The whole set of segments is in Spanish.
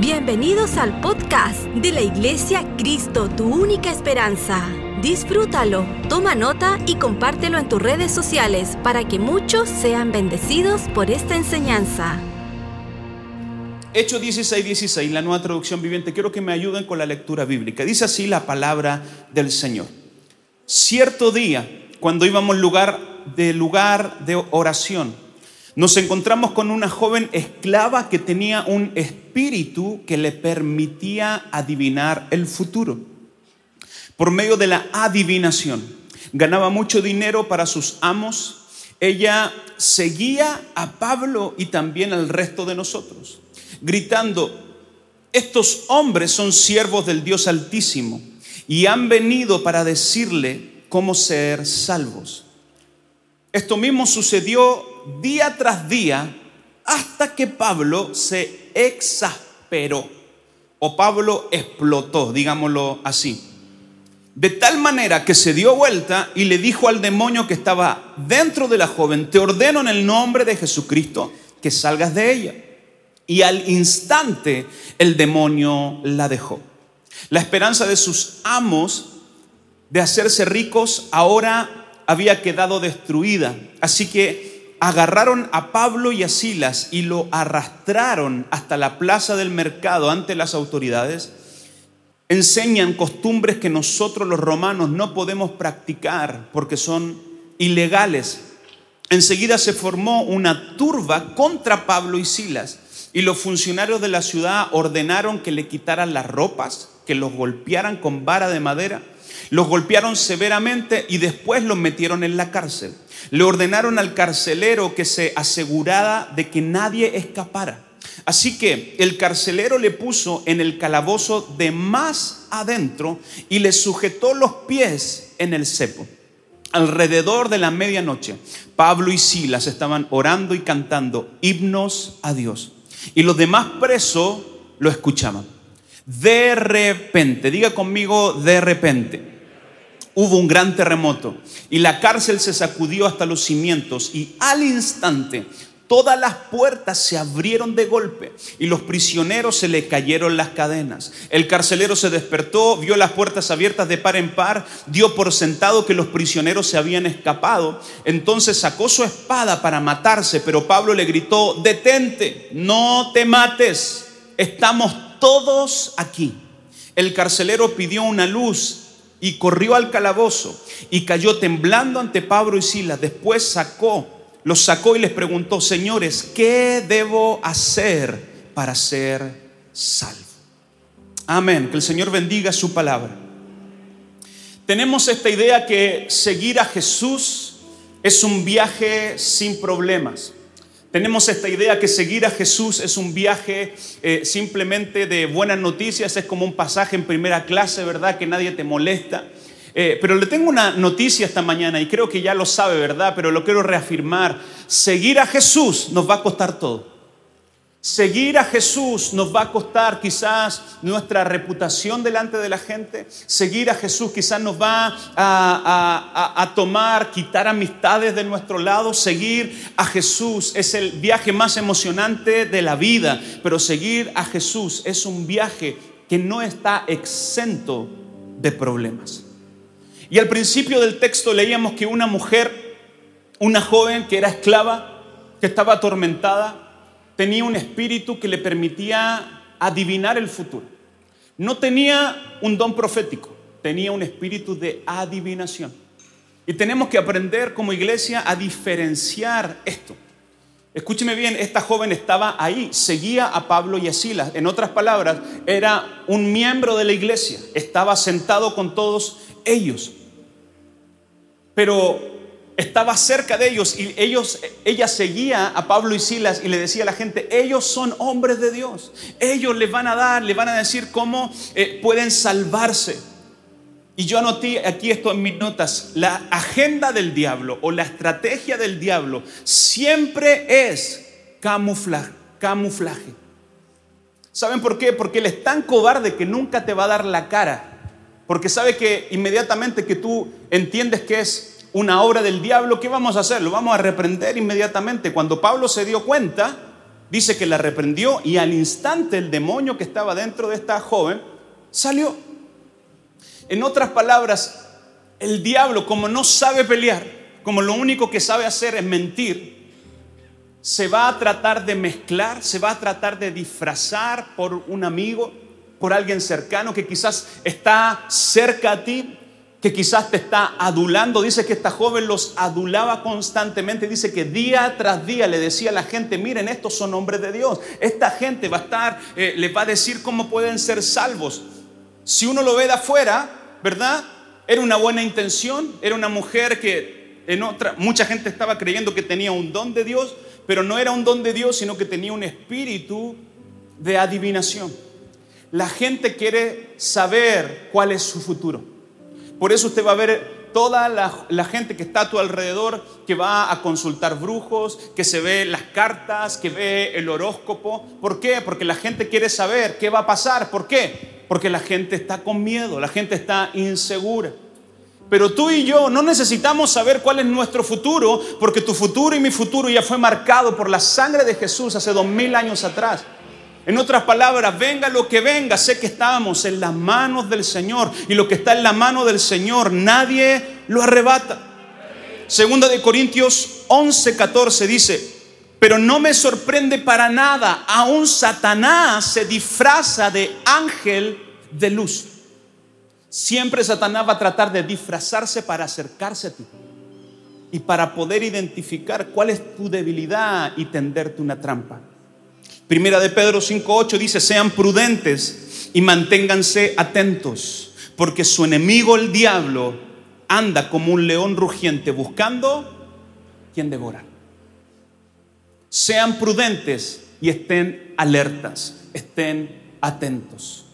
Bienvenidos al podcast de la Iglesia Cristo, tu única esperanza. Disfrútalo, toma nota y compártelo en tus redes sociales para que muchos sean bendecidos por esta enseñanza. Hechos 16, 16, la nueva traducción viviente. Quiero que me ayuden con la lectura bíblica. Dice así la palabra del Señor. Cierto día, cuando íbamos lugar de lugar de oración, nos encontramos con una joven esclava que tenía un espíritu que le permitía adivinar el futuro. Por medio de la adivinación, ganaba mucho dinero para sus amos. Ella seguía a Pablo y también al resto de nosotros, gritando, estos hombres son siervos del Dios Altísimo y han venido para decirle cómo ser salvos. Esto mismo sucedió día tras día hasta que Pablo se exasperó o Pablo explotó, digámoslo así. De tal manera que se dio vuelta y le dijo al demonio que estaba dentro de la joven, te ordeno en el nombre de Jesucristo que salgas de ella. Y al instante el demonio la dejó. La esperanza de sus amos de hacerse ricos ahora había quedado destruida. Así que agarraron a Pablo y a Silas y lo arrastraron hasta la plaza del mercado ante las autoridades. Enseñan costumbres que nosotros los romanos no podemos practicar porque son ilegales. Enseguida se formó una turba contra Pablo y Silas y los funcionarios de la ciudad ordenaron que le quitaran las ropas, que los golpearan con vara de madera los golpearon severamente y después los metieron en la cárcel. Le ordenaron al carcelero que se asegurara de que nadie escapara. Así que el carcelero le puso en el calabozo de más adentro y le sujetó los pies en el cepo. Alrededor de la medianoche, Pablo y Silas estaban orando y cantando himnos a Dios. Y los demás presos lo escuchaban. De repente, diga conmigo, de repente hubo un gran terremoto y la cárcel se sacudió hasta los cimientos y al instante todas las puertas se abrieron de golpe y los prisioneros se le cayeron las cadenas. El carcelero se despertó, vio las puertas abiertas de par en par, dio por sentado que los prisioneros se habían escapado. Entonces sacó su espada para matarse, pero Pablo le gritó, detente, no te mates, estamos todos aquí. El carcelero pidió una luz y corrió al calabozo y cayó temblando ante Pablo y Silas. Después sacó, los sacó y les preguntó, señores, ¿qué debo hacer para ser salvo? Amén, que el Señor bendiga su palabra. Tenemos esta idea que seguir a Jesús es un viaje sin problemas. Tenemos esta idea que seguir a Jesús es un viaje eh, simplemente de buenas noticias, es como un pasaje en primera clase, ¿verdad? Que nadie te molesta. Eh, pero le tengo una noticia esta mañana y creo que ya lo sabe, ¿verdad? Pero lo quiero reafirmar. Seguir a Jesús nos va a costar todo. Seguir a Jesús nos va a costar quizás nuestra reputación delante de la gente. Seguir a Jesús quizás nos va a, tomar, quitar amistades de nuestro lado. Seguir a Jesús es el viaje más emocionante de la vida. Pero seguir a Jesús es un viaje que no está exento de problemas. Y al principio del texto leíamos que una mujer, una joven que era esclava, que estaba atormentada, tenía un espíritu que le permitía adivinar el futuro. No tenía un don profético, tenía un espíritu de adivinación. Y tenemos que aprender como iglesia a diferenciar esto. Escúcheme bien, esta joven estaba ahí, seguía a Pablo y a Silas. En otras palabras, era un miembro de la iglesia, estaba sentado con todos ellos. Pero estaba cerca de ellos y ellos, ella seguía a Pablo y Silas y le decía a la gente, ellos son hombres de Dios, ellos les van a dar, les van a decir cómo eh, pueden salvarse. Y yo anoté aquí esto en mis notas, la agenda del diablo o la estrategia del diablo siempre es camuflaje. camuflaje. ¿Saben por qué? Porque él es tan cobarde que nunca te va a dar la cara. Porque sabe que inmediatamente que tú entiendes que es una obra del diablo, ¿qué vamos a hacer? Lo vamos a reprender inmediatamente. Cuando Pablo se dio cuenta, dice que la reprendió y al instante el demonio que estaba dentro de esta joven salió. En otras palabras, el diablo, como no sabe pelear, como lo único que sabe hacer es mentir, se va a tratar de mezclar, se va a tratar de disfrazar por un amigo, por alguien cercano que quizás está cerca a ti, que quizás te está adulando. Dice que esta joven los adulaba constantemente. Dice que día tras día le decía a la gente, miren, estos son hombres de Dios. Esta gente va a estar, eh, les va a decir cómo pueden ser salvos. Si uno lo ve de afuera, ¿verdad? Era una buena intención, era una mujer que en otra, mucha gente estaba creyendo que tenía un don de Dios, pero no era un don de Dios, sino que tenía un espíritu de adivinación. La gente quiere saber cuál es su futuro. Por eso usted va a ver toda la, gente que está a tu alrededor, que va a consultar brujos, que se ve las cartas, que ve el horóscopo. ¿Por qué? Porque la gente quiere saber qué va a pasar. ¿Por qué? Porque la gente está con miedo, la gente está insegura. Pero tú y yo no necesitamos saber cuál es nuestro futuro, porque tu futuro y mi futuro ya fue marcado por la sangre de Jesús hace dos mil años atrás. En otras palabras, venga lo que venga, sé que estamos en las manos del Señor y lo que está en la mano del Señor nadie lo arrebata. Segunda de Corintios 11, 14 dice, pero no me sorprende para nada, aún Satanás se disfraza de ángel de luz. Siempre Satanás va a tratar de disfrazarse para acercarse a ti y para poder identificar cuál es tu debilidad y tenderte una trampa. Primera de Pedro 5.8 dice, sean prudentes y manténganse atentos, porque su enemigo el diablo anda como un león rugiente buscando quien devorar. Sean prudentes y estén alertas, estén atentos.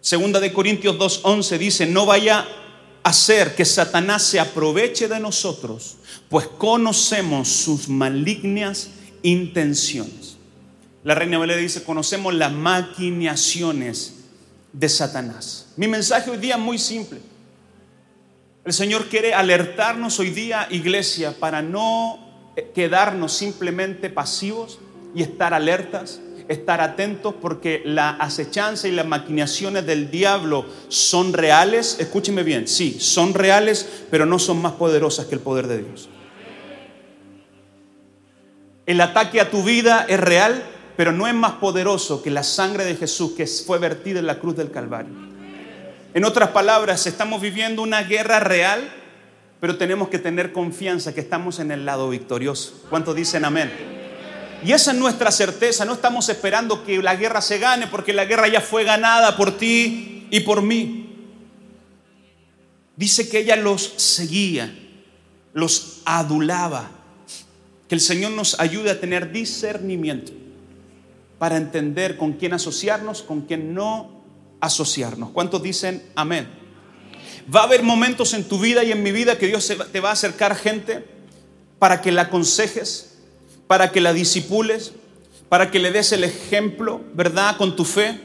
Segunda de Corintios 2:11 dice, no vaya a ser que Satanás se aproveche de nosotros, pues conocemos sus malignas intenciones. La reina Valera dice, conocemos las maquinaciones de Satanás. Mi mensaje hoy día es muy simple. El Señor quiere alertarnos hoy día, iglesia, para no quedarnos simplemente pasivos y estar alertas, estar atentos porque la acechanza y las maquinaciones del diablo son reales. Escúcheme bien, sí, son reales, pero no son más poderosas que el poder de Dios. El ataque a tu vida es real, pero no es más poderoso que la sangre de Jesús que fue vertida en la cruz del Calvario. En otras palabras, estamos viviendo una guerra real, pero tenemos que tener confianza que estamos en el lado victorioso. ¿Cuántos dicen amén? Y esa es nuestra certeza. No estamos esperando que la guerra se gane porque la guerra ya fue ganada por ti y por mí. Dice que ella los seguía, los adulaba. Que el Señor nos ayude a tener discernimiento para entender con quién asociarnos, con quién no asociarnos. ¿Cuántos dicen amén? Va a haber momentos en tu vida y en mi vida que Dios te va a acercar gente para que la aconsejes, para que la disipules, para que le des el ejemplo, ¿verdad? Con tu fe.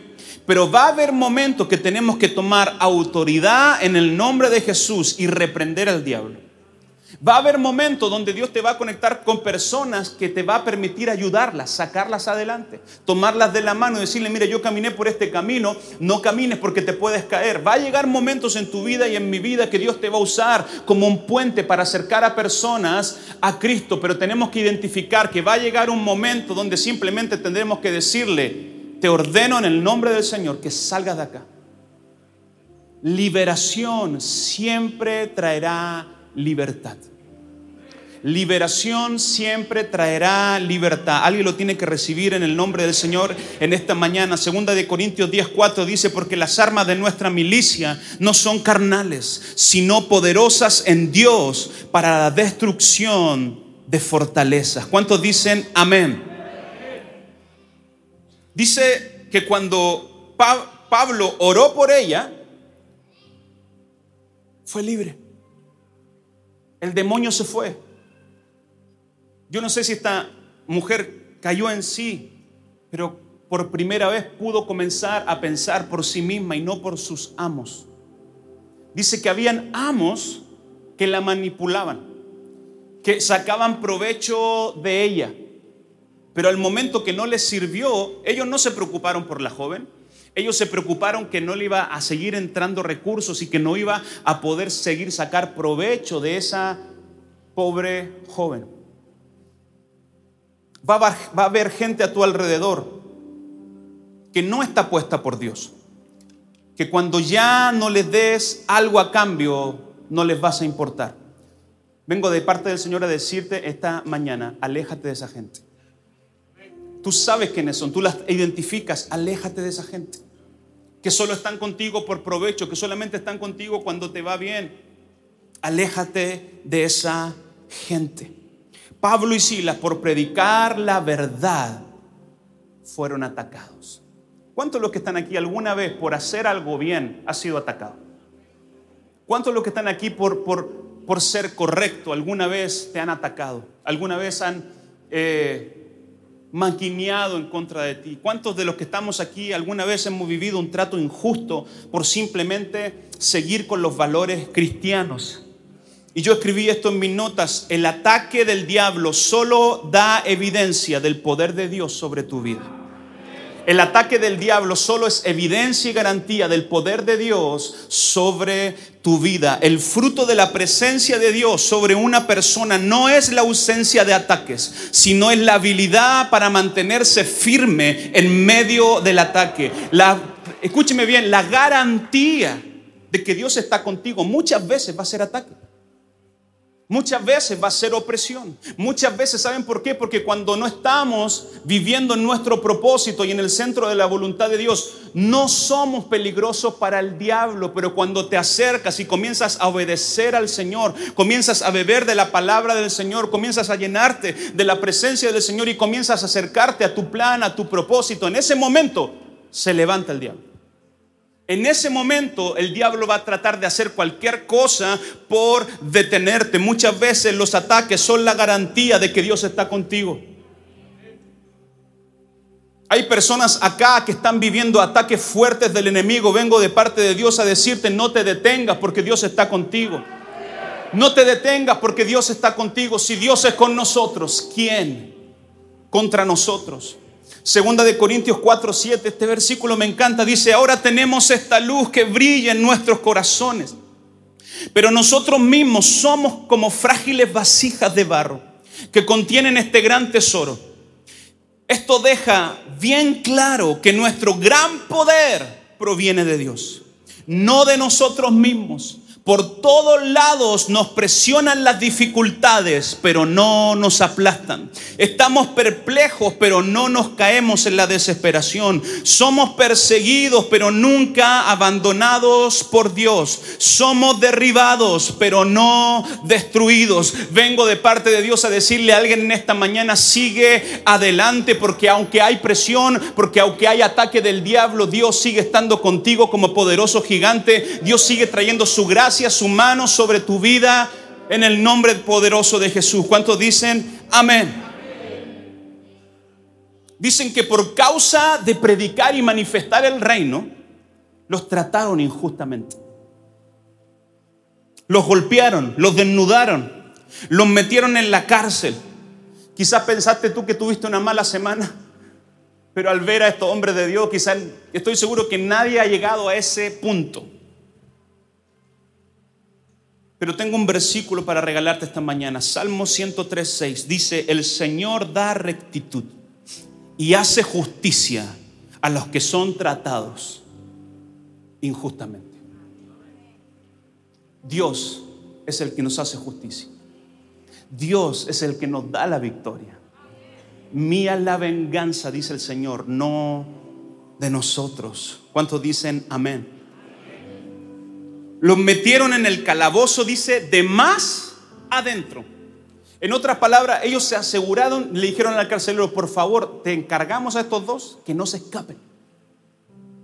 Pero va a haber momentos que tenemos que tomar autoridad en el nombre de Jesús y reprender al diablo. Va a haber momentos donde Dios te va a conectar con personas que te va a permitir ayudarlas, sacarlas adelante, tomarlas de la mano y decirle, mira, yo caminé por este camino, no camines porque te puedes caer. Va a llegar momentos en tu vida y en mi vida que Dios te va a usar como un puente para acercar a personas a Cristo, pero tenemos que identificar que va a llegar un momento donde simplemente tendremos que decirle, te ordeno en el nombre del Señor que salgas de acá. Liberación siempre traerá libertad. Liberación siempre traerá libertad. Alguien lo tiene que recibir en el nombre del Señor en esta mañana. Segunda de Corintios 10:4 dice, porque las armas de nuestra milicia no son carnales, sino poderosas en Dios para la destrucción de fortalezas. ¿Cuántos dicen amén? Dice que cuando Pablo oró por ella, fue libre. El demonio se fue. Yo no sé si esta mujer cayó en sí, pero por primera vez pudo comenzar a pensar por sí misma y no por sus amos. Dice que habían amos que la manipulaban, que sacaban provecho de ella, Pero al momento que no les sirvió, ellos no se preocuparon por la joven. Ellos se preocuparon que no le iba a seguir entrando recursos y que no iba a poder seguir sacar provecho de esa pobre joven. Va a, va a haber gente a tu alrededor que no está puesta por Dios. Que cuando ya no les des algo a cambio, no les vas a importar. Vengo de parte del Señor a decirte esta mañana, aléjate de esa gente. Tú sabes quiénes son, tú las identificas, aléjate de esa gente. Que solo están contigo por provecho, que solamente están contigo cuando te va bien. Aléjate de esa gente. Pablo y Silas, por predicar la verdad, fueron atacados. ¿Cuántos de los que están aquí alguna vez por hacer algo bien ha sido atacado? ¿Cuántos de los que están aquí por, por, por ser correcto alguna vez te han atacado? ¿Alguna vez han eh, maquineado en contra de ti? ¿Cuántos de los que estamos aquí alguna vez hemos vivido un trato injusto por simplemente seguir con los valores cristianos? Y yo escribí esto en mis notas, el ataque del diablo solo da evidencia del poder de Dios sobre tu vida. El ataque del diablo solo es evidencia y garantía del poder de Dios sobre tu vida. El fruto de la presencia de Dios sobre una persona no es la ausencia de ataques, sino es la habilidad para mantenerse firme en medio del ataque. La, escúcheme bien, la garantía de que Dios está contigo muchas veces va a ser ataque. Muchas veces va a ser opresión. Muchas veces, ¿saben por qué? Porque cuando no estamos viviendo en nuestro propósito y en el centro de la voluntad de Dios, no somos peligrosos para el diablo. Pero cuando te acercas y comienzas a obedecer al Señor, comienzas a beber de la palabra del Señor, comienzas a llenarte de la presencia del Señor y comienzas a acercarte a tu plan, a tu propósito, en ese momento se levanta el diablo. En ese momento el diablo va a tratar de hacer cualquier cosa por detenerte. Muchas veces los ataques son la garantía de que Dios está contigo. Hay personas acá que están viviendo ataques fuertes del enemigo. Vengo de parte de Dios a decirte, no te detengas porque Dios está contigo. No te detengas porque Dios está contigo. Si Dios es con nosotros, ¿quién contra nosotros? Segunda de Corintios 4, 7, este versículo me encanta. Dice, ahora tenemos esta luz que brilla en nuestros corazones. Pero nosotros mismos somos como frágiles vasijas de barro que contienen este gran tesoro. Esto deja bien claro que nuestro gran poder proviene de Dios, no de nosotros mismos. Por todos lados nos presionan las dificultades, pero no nos aplastan. Estamos perplejos, pero no nos caemos en la desesperación. Somos perseguidos, pero nunca abandonados por Dios. Somos derribados, pero no destruidos. Vengo de parte de Dios a decirle a alguien en esta mañana, sigue adelante, porque aunque hay presión, porque aunque hay ataque del diablo, Dios sigue estando contigo como poderoso gigante. Dios sigue trayendo su gracia su mano sobre tu vida en el nombre poderoso de Jesús. ¿Cuántos dicen amén? Dicen que por causa de predicar y manifestar el reino, los trataron injustamente. Los golpearon, los desnudaron, los metieron en la cárcel. Quizás pensaste tú que tuviste una mala semana, pero al ver a estos hombres de Dios, quizás estoy seguro que nadie ha llegado a ese punto. Pero tengo un versículo para regalarte esta mañana. Salmo 103.6 dice, el Señor da rectitud y hace justicia a los que son tratados injustamente. Dios es el que nos hace justicia. Dios es el que nos da la victoria. Mía la venganza, dice el Señor, no de nosotros. ¿Cuántos dicen amén? Los metieron en el calabozo, dice, de más adentro. En otras palabras, ellos se aseguraron, le dijeron al carcelero, por favor, te encargamos a estos dos que no se escapen.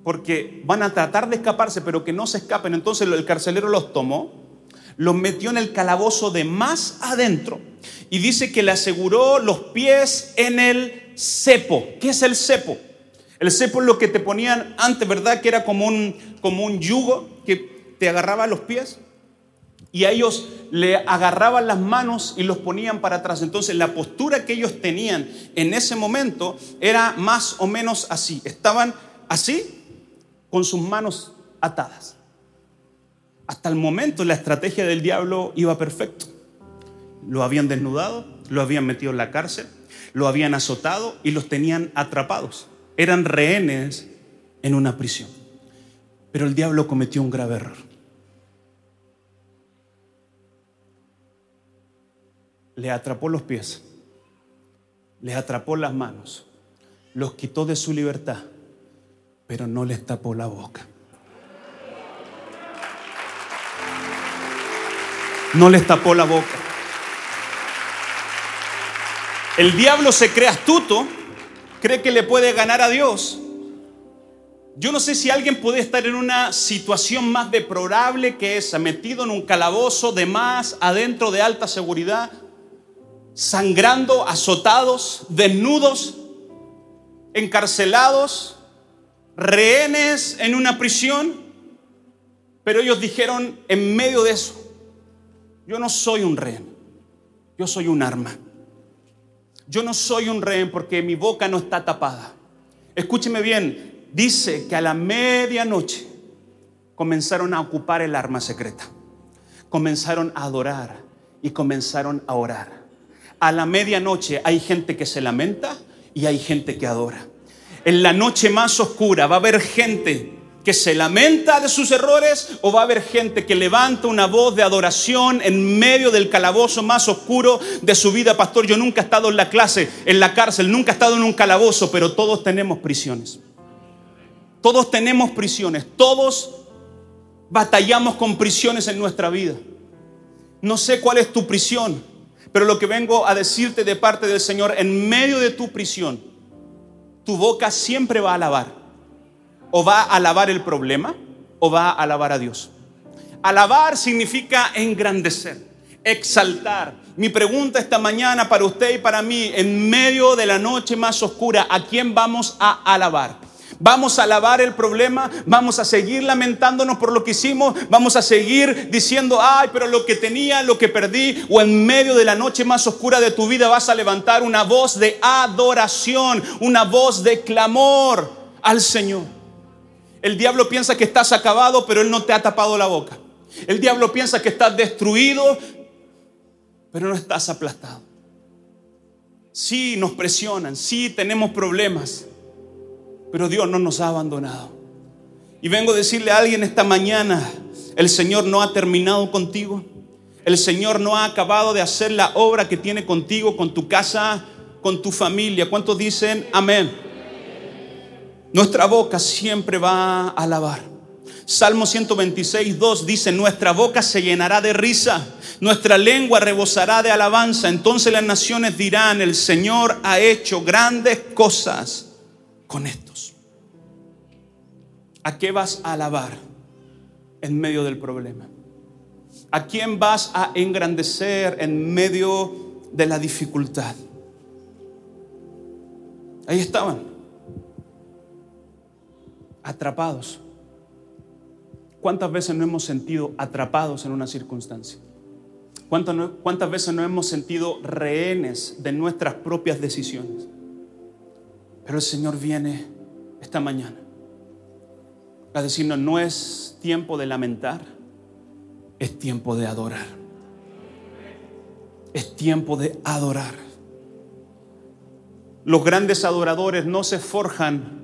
Porque van a tratar de escaparse, pero que no se escapen. Entonces el carcelero los tomó, los metió en el calabozo de más adentro y dice que le aseguró los pies en el cepo. ¿Qué es el cepo? El cepo es lo que te ponían antes, ¿verdad? Que era como un, como un yugo que te agarraba los pies. Y a ellos le agarraban las manos y los ponían para atrás. Entonces la postura que ellos tenían en ese momento era más o menos así. Estaban así, con sus manos atadas. Hasta el momento la estrategia del diablo iba perfecto. Lo habían desnudado, lo habían metido en la cárcel, lo habían azotado y los tenían atrapados. Eran rehenes en una prisión. Pero el diablo cometió un grave error. Le atrapó los pies, les atrapó las manos, los quitó de su libertad, pero no les tapó la boca. No les tapó la boca. El diablo se cree astuto, cree que le puede ganar a Dios. Yo no sé si alguien puede estar en una situación más deplorable que esa, metido en un calabozo de más, adentro de alta seguridad, sangrando, azotados, desnudos, encarcelados, rehenes en una prisión. Pero ellos dijeron en medio de eso, yo no soy un rehén, yo soy un arma. Yo no soy un rehén porque mi boca no está tapada. Escúcheme bien, dice que a la medianoche comenzaron a ocupar el arma secreta. Comenzaron a adorar y comenzaron a orar. A la medianoche hay gente que se lamenta y hay gente que adora. En la noche más oscura va a haber gente que se lamenta de sus errores o va a haber gente que levanta una voz de adoración en medio del calabozo más oscuro de su vida. Pastor, yo nunca he estado en la clase, en la cárcel, nunca he estado en un calabozo, pero todos tenemos prisiones. Todos tenemos prisiones, todos batallamos con prisiones en nuestra vida. No sé cuál es tu prisión, pero lo que vengo a decirte de parte del Señor, en medio de tu prisión, tu boca siempre va a alabar o va a alabar el problema o va a alabar a Dios. Alabar significa engrandecer, exaltar. Mi pregunta esta mañana para usted y para mí, en medio de la noche más oscura, ¿a quién vamos a alabar? Vamos a alabar el problema, vamos a seguir lamentándonos por lo que hicimos, vamos a seguir diciendo, ay, pero lo que tenía, lo que perdí, o en medio de la noche más oscura de tu vida vas a levantar una voz de adoración, una voz de clamor al Señor. El diablo piensa que estás acabado, pero él no te ha tapado la boca. El diablo piensa que estás destruido, pero no estás aplastado. Sí, nos presionan, sí tenemos problemas, pero Dios no nos ha abandonado. Y vengo a decirle a alguien esta mañana, el Señor no ha terminado contigo. El Señor no ha acabado de hacer la obra que tiene contigo, con tu casa, con tu familia. ¿Cuántos dicen amén? Nuestra boca siempre va a alabar. Salmo 126, 2 dice, nuestra boca se llenará de risa, nuestra lengua rebosará de alabanza. Entonces las naciones dirán, el Señor ha hecho grandes cosas con estos. ¿A qué vas a alabar en medio del problema? ¿A quién vas a engrandecer en medio de la dificultad? Ahí estaban atrapados. ¿Cuántas veces no hemos sentido atrapados en una circunstancia? ¿Cuántas, ¿Cuántas veces no hemos sentido rehenes de nuestras propias decisiones? Pero el Señor viene esta mañana a decirnos, no es tiempo de lamentar, es tiempo de adorar. Es tiempo de adorar. Los grandes adoradores no se forjan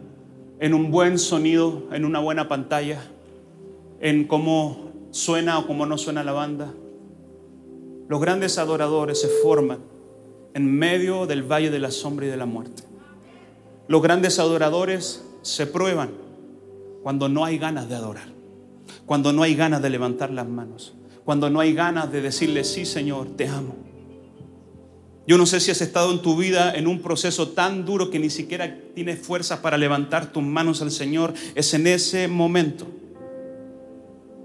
en un buen sonido, en una buena pantalla, en cómo suena o cómo no suena la banda. Los grandes adoradores se forman en medio del valle de la sombra y de la muerte. Los grandes adoradores se prueban cuando no hay ganas de adorar, cuando no hay ganas de levantar las manos, cuando no hay ganas de decirle, sí Señor, te amo. Yo no sé si has estado en tu vida en un proceso tan duro que ni siquiera tienes fuerzas para levantar tus manos al Señor. Es en ese momento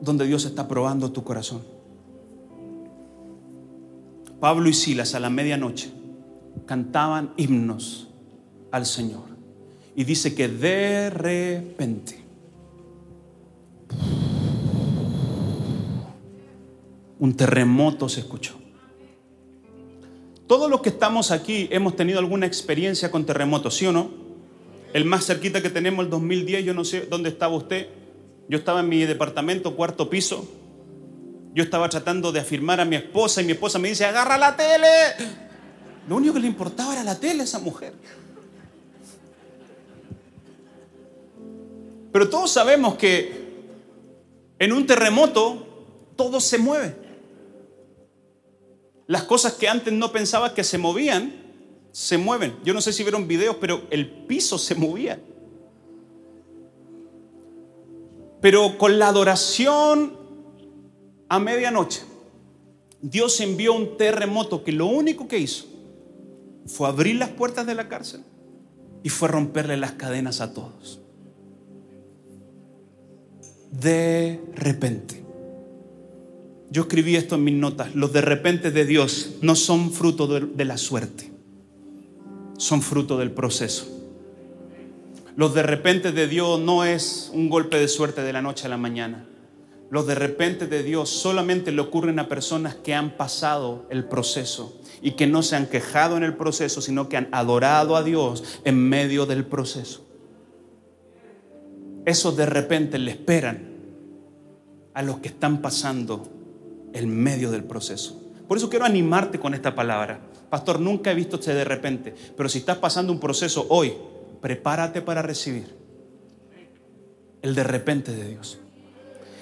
donde Dios está probando tu corazón. Pablo y Silas a la medianoche cantaban himnos al Señor. Y dice que de repente un terremoto se escuchó. Todos los que estamos aquí hemos tenido alguna experiencia con terremotos, ¿sí o no? El más cerquita que tenemos, el 2010, yo no sé dónde estaba usted. Yo estaba en mi departamento, cuarto piso. Yo estaba tratando de afirmar a mi esposa y mi esposa me dice, agarra la tele. Lo único que le importaba era la tele a esa mujer. Pero todos sabemos que en un terremoto todo se mueve. Las cosas que antes no pensaba que se movían, se mueven. Yo no sé si vieron videos, pero el piso se movía. Pero con la adoración a medianoche, Dios envió un terremoto que lo único que hizo fue abrir las puertas de la cárcel y fue romperle las cadenas a todos. De repente. Yo escribí esto en mis notas. Los de repente de Dios no son fruto de, la suerte, son fruto del proceso. Los de repente de Dios no es un golpe de suerte de la noche a la mañana. Los de repente de Dios solamente le ocurren a personas que han pasado el proceso y que no se han quejado en el proceso, sino que han adorado a Dios en medio del proceso. Esos de repente le esperan a los que están pasando el medio del proceso. Por eso quiero animarte con esta palabra. Pastor, nunca he visto este de repente, pero si estás pasando un proceso hoy, prepárate para recibir el de repente de Dios.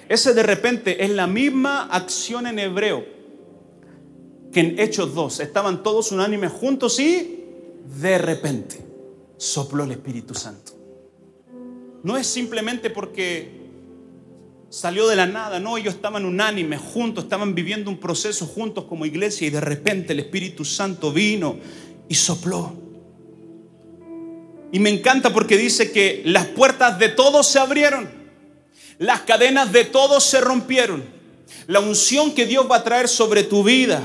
Ese de repente es la misma acción en hebreo que en Hechos 2. Estaban todos unánimes juntos y de repente sopló el Espíritu Santo. No es simplemente porque salió de la nada, no, ellos estaban unánimes, juntos, estaban viviendo un proceso juntos como iglesia y de repente el Espíritu Santo vino y sopló. Y me encanta porque dice que las puertas de todos se abrieron, las cadenas de todos se rompieron. La unción que Dios va a traer sobre tu vida,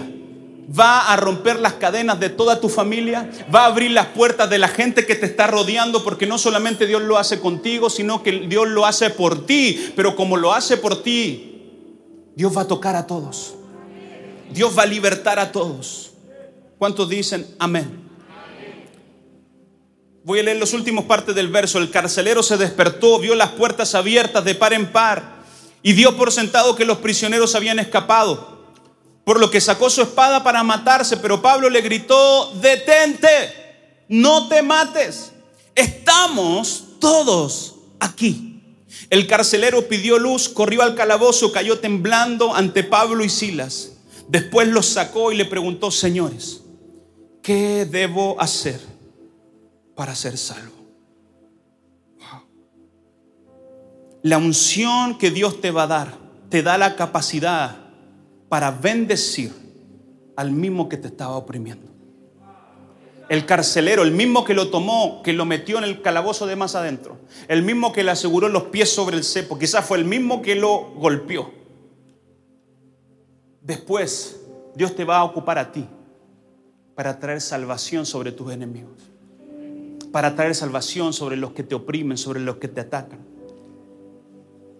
va a romper las cadenas de toda tu familia, va a abrir las puertas de la gente que te está rodeando, porque no solamente Dios lo hace contigo, sino que Dios lo hace por ti, pero como lo hace por ti, Dios va a tocar a todos. Dios va a libertar a todos. ¿Cuántos dicen amén? Voy a leer los últimos partes del verso. El carcelero se despertó, vio las puertas abiertas de par en par y dio por sentado que los prisioneros habían escapado por lo que sacó su espada para matarse, pero Pablo le gritó, detente, no te mates, estamos todos aquí. El carcelero pidió luz, corrió al calabozo, cayó temblando ante Pablo y Silas. Después los sacó y le preguntó, señores, ¿qué debo hacer para ser salvo? La unción que Dios te va a dar te da la capacidad para bendecir al mismo que te estaba oprimiendo. El carcelero, el mismo que lo tomó, que lo metió en el calabozo de más adentro, el mismo que le aseguró los pies sobre el cepo, quizás fue el mismo que lo golpeó. Después, Dios te va a ocupar a ti para traer salvación sobre tus enemigos, para traer salvación sobre los que te oprimen, sobre los que te atacan.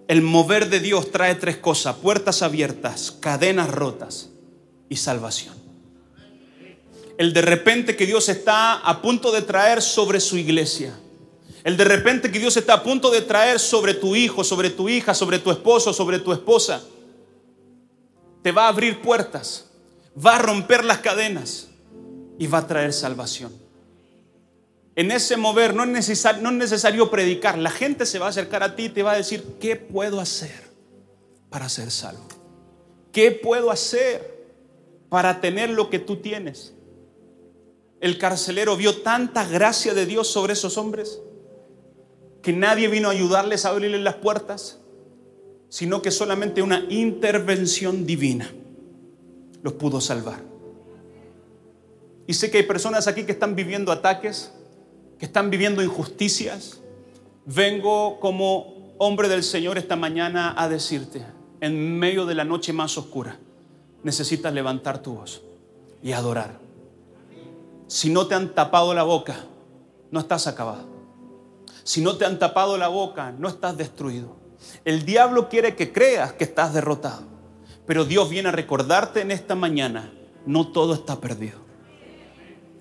El mover de Dios trae tres cosas, puertas abiertas, cadenas rotas y salvación. El de repente que Dios está a punto de traer sobre su iglesia. El de repente que Dios está a punto de traer sobre tu hijo, sobre tu hija, sobre tu esposo, sobre tu esposa. Te va a abrir puertas, va a romper las cadenas y va a traer salvación en ese mover no es, necesario, no es necesario predicar. La gente se va a acercar a ti y te va a decir, ¿qué puedo hacer para ser salvo? ¿Qué puedo hacer para tener lo que tú tienes? El carcelero vio tanta gracia de Dios sobre esos hombres que nadie vino a ayudarles a abrirles las puertas, sino que solamente una intervención divina los pudo salvar. Y sé que hay personas aquí que están viviendo ataques, que están viviendo injusticias, vengo como hombre del Señor esta mañana a decirte, en medio de la noche más oscura, necesitas levantar tu voz y adorar. Si no te han tapado la boca, no estás acabado. Si no te han tapado la boca, no estás destruido. El diablo quiere que creas que estás derrotado. Pero Dios viene a recordarte en esta mañana, no todo está perdido.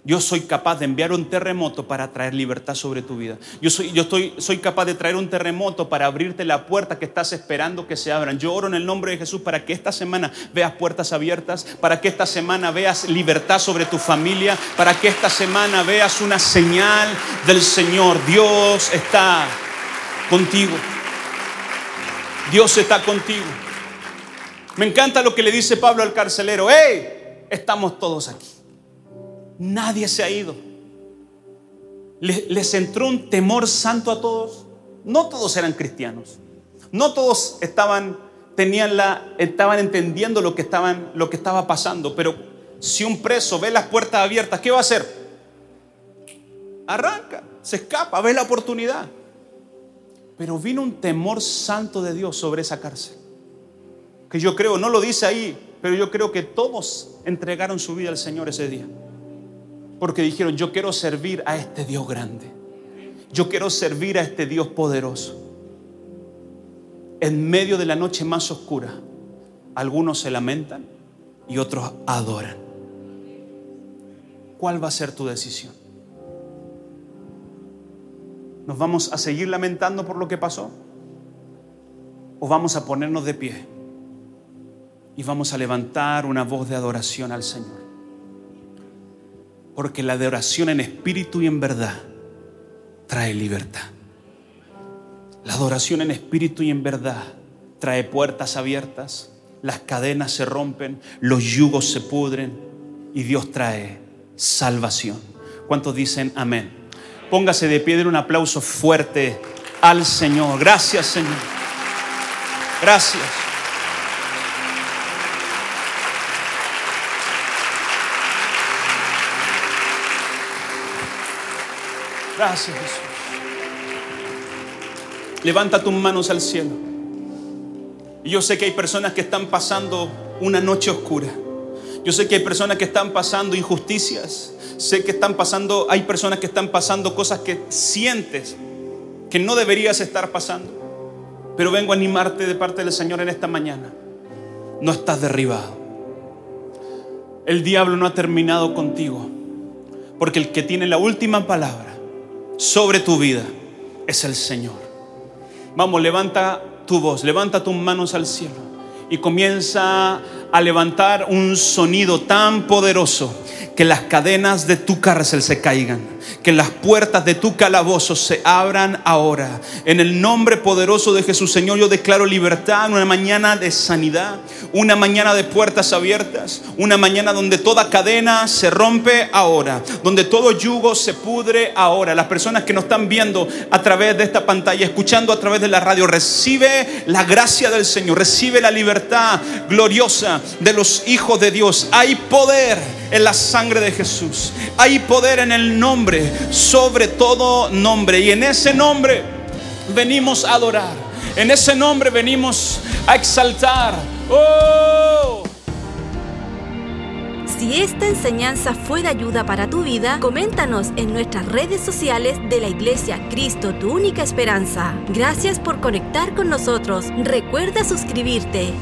Yo soy capaz de enviar un terremoto para traer libertad sobre tu vida. Yo, soy, yo estoy, soy capaz de traer un terremoto para abrirte la puerta que estás esperando que se abran. Yo oro en el nombre de Jesús para que esta semana veas puertas abiertas, para que esta semana veas libertad sobre tu familia, para que esta semana veas una señal del Señor. Dios está contigo. Dios está contigo. Me encanta lo que le dice Pablo al carcelero. ¡Hey! Estamos todos aquí. Nadie se ha ido. Les, entró un temor santo a todos. No todos eran cristianos. No todos estaban, tenían la, estaban entendiendo lo que, estaban, lo que estaba pasando. Pero si un preso ve las puertas abiertas, ¿qué va a hacer? Arranca, se escapa, ve la oportunidad. Pero vino un temor santo de Dios sobre esa cárcel. Que yo creo, no lo dice ahí, pero yo creo que todos entregaron su vida al Señor ese día. Porque dijeron, yo quiero servir a este Dios grande. Yo quiero servir a este Dios poderoso. En medio de la noche más oscura, algunos se lamentan y otros adoran. ¿Cuál va a ser tu decisión? ¿Nos vamos a seguir lamentando por lo que pasó? ¿O vamos a ponernos de pie y vamos a levantar una voz de adoración al Señor? Porque la adoración en espíritu y en verdad trae libertad. La adoración en espíritu y en verdad trae puertas abiertas, las cadenas se rompen, los yugos se pudren y Dios trae salvación. ¿Cuántos dicen amén? Póngase de pie, den un aplauso fuerte al Señor. Gracias Señor. Gracias. Gracias Jesús. Levanta tus manos al cielo. Y yo sé que hay personas que están pasando una noche oscura. Yo sé que hay personas que están pasando injusticias. Sé que están pasando, hay personas que están pasando cosas que sientes que no deberías estar pasando. Pero vengo a animarte de parte del Señor en esta mañana. No estás derribado. El diablo no ha terminado contigo. Porque el que tiene la última palabra sobre tu vida es el Señor. Vamos, levanta tu voz, levanta tus manos al cielo y comienza a levantar un sonido tan poderoso que las cadenas de tu cárcel se caigan que las puertas de tu calabozo se abran ahora. En el nombre poderoso de Jesús, Señor, yo declaro libertad, una mañana de sanidad, una mañana de puertas abiertas, una mañana donde toda cadena se rompe ahora, donde todo yugo se pudre ahora. Las personas que nos están viendo a través de esta pantalla, escuchando a través de la radio, recibe la gracia del Señor, recibe la libertad gloriosa de los hijos de Dios. Hay poder en la sangre de Jesús, hay poder en el nombre sobre todo nombre. Y en ese nombre venimos a adorar. En ese nombre venimos a exaltar. ¡Oh! Si esta enseñanza fue de ayuda para tu vida, coméntanos en nuestras redes sociales de la Iglesia Cristo, tu única esperanza. Gracias por conectar con nosotros. Recuerda suscribirte.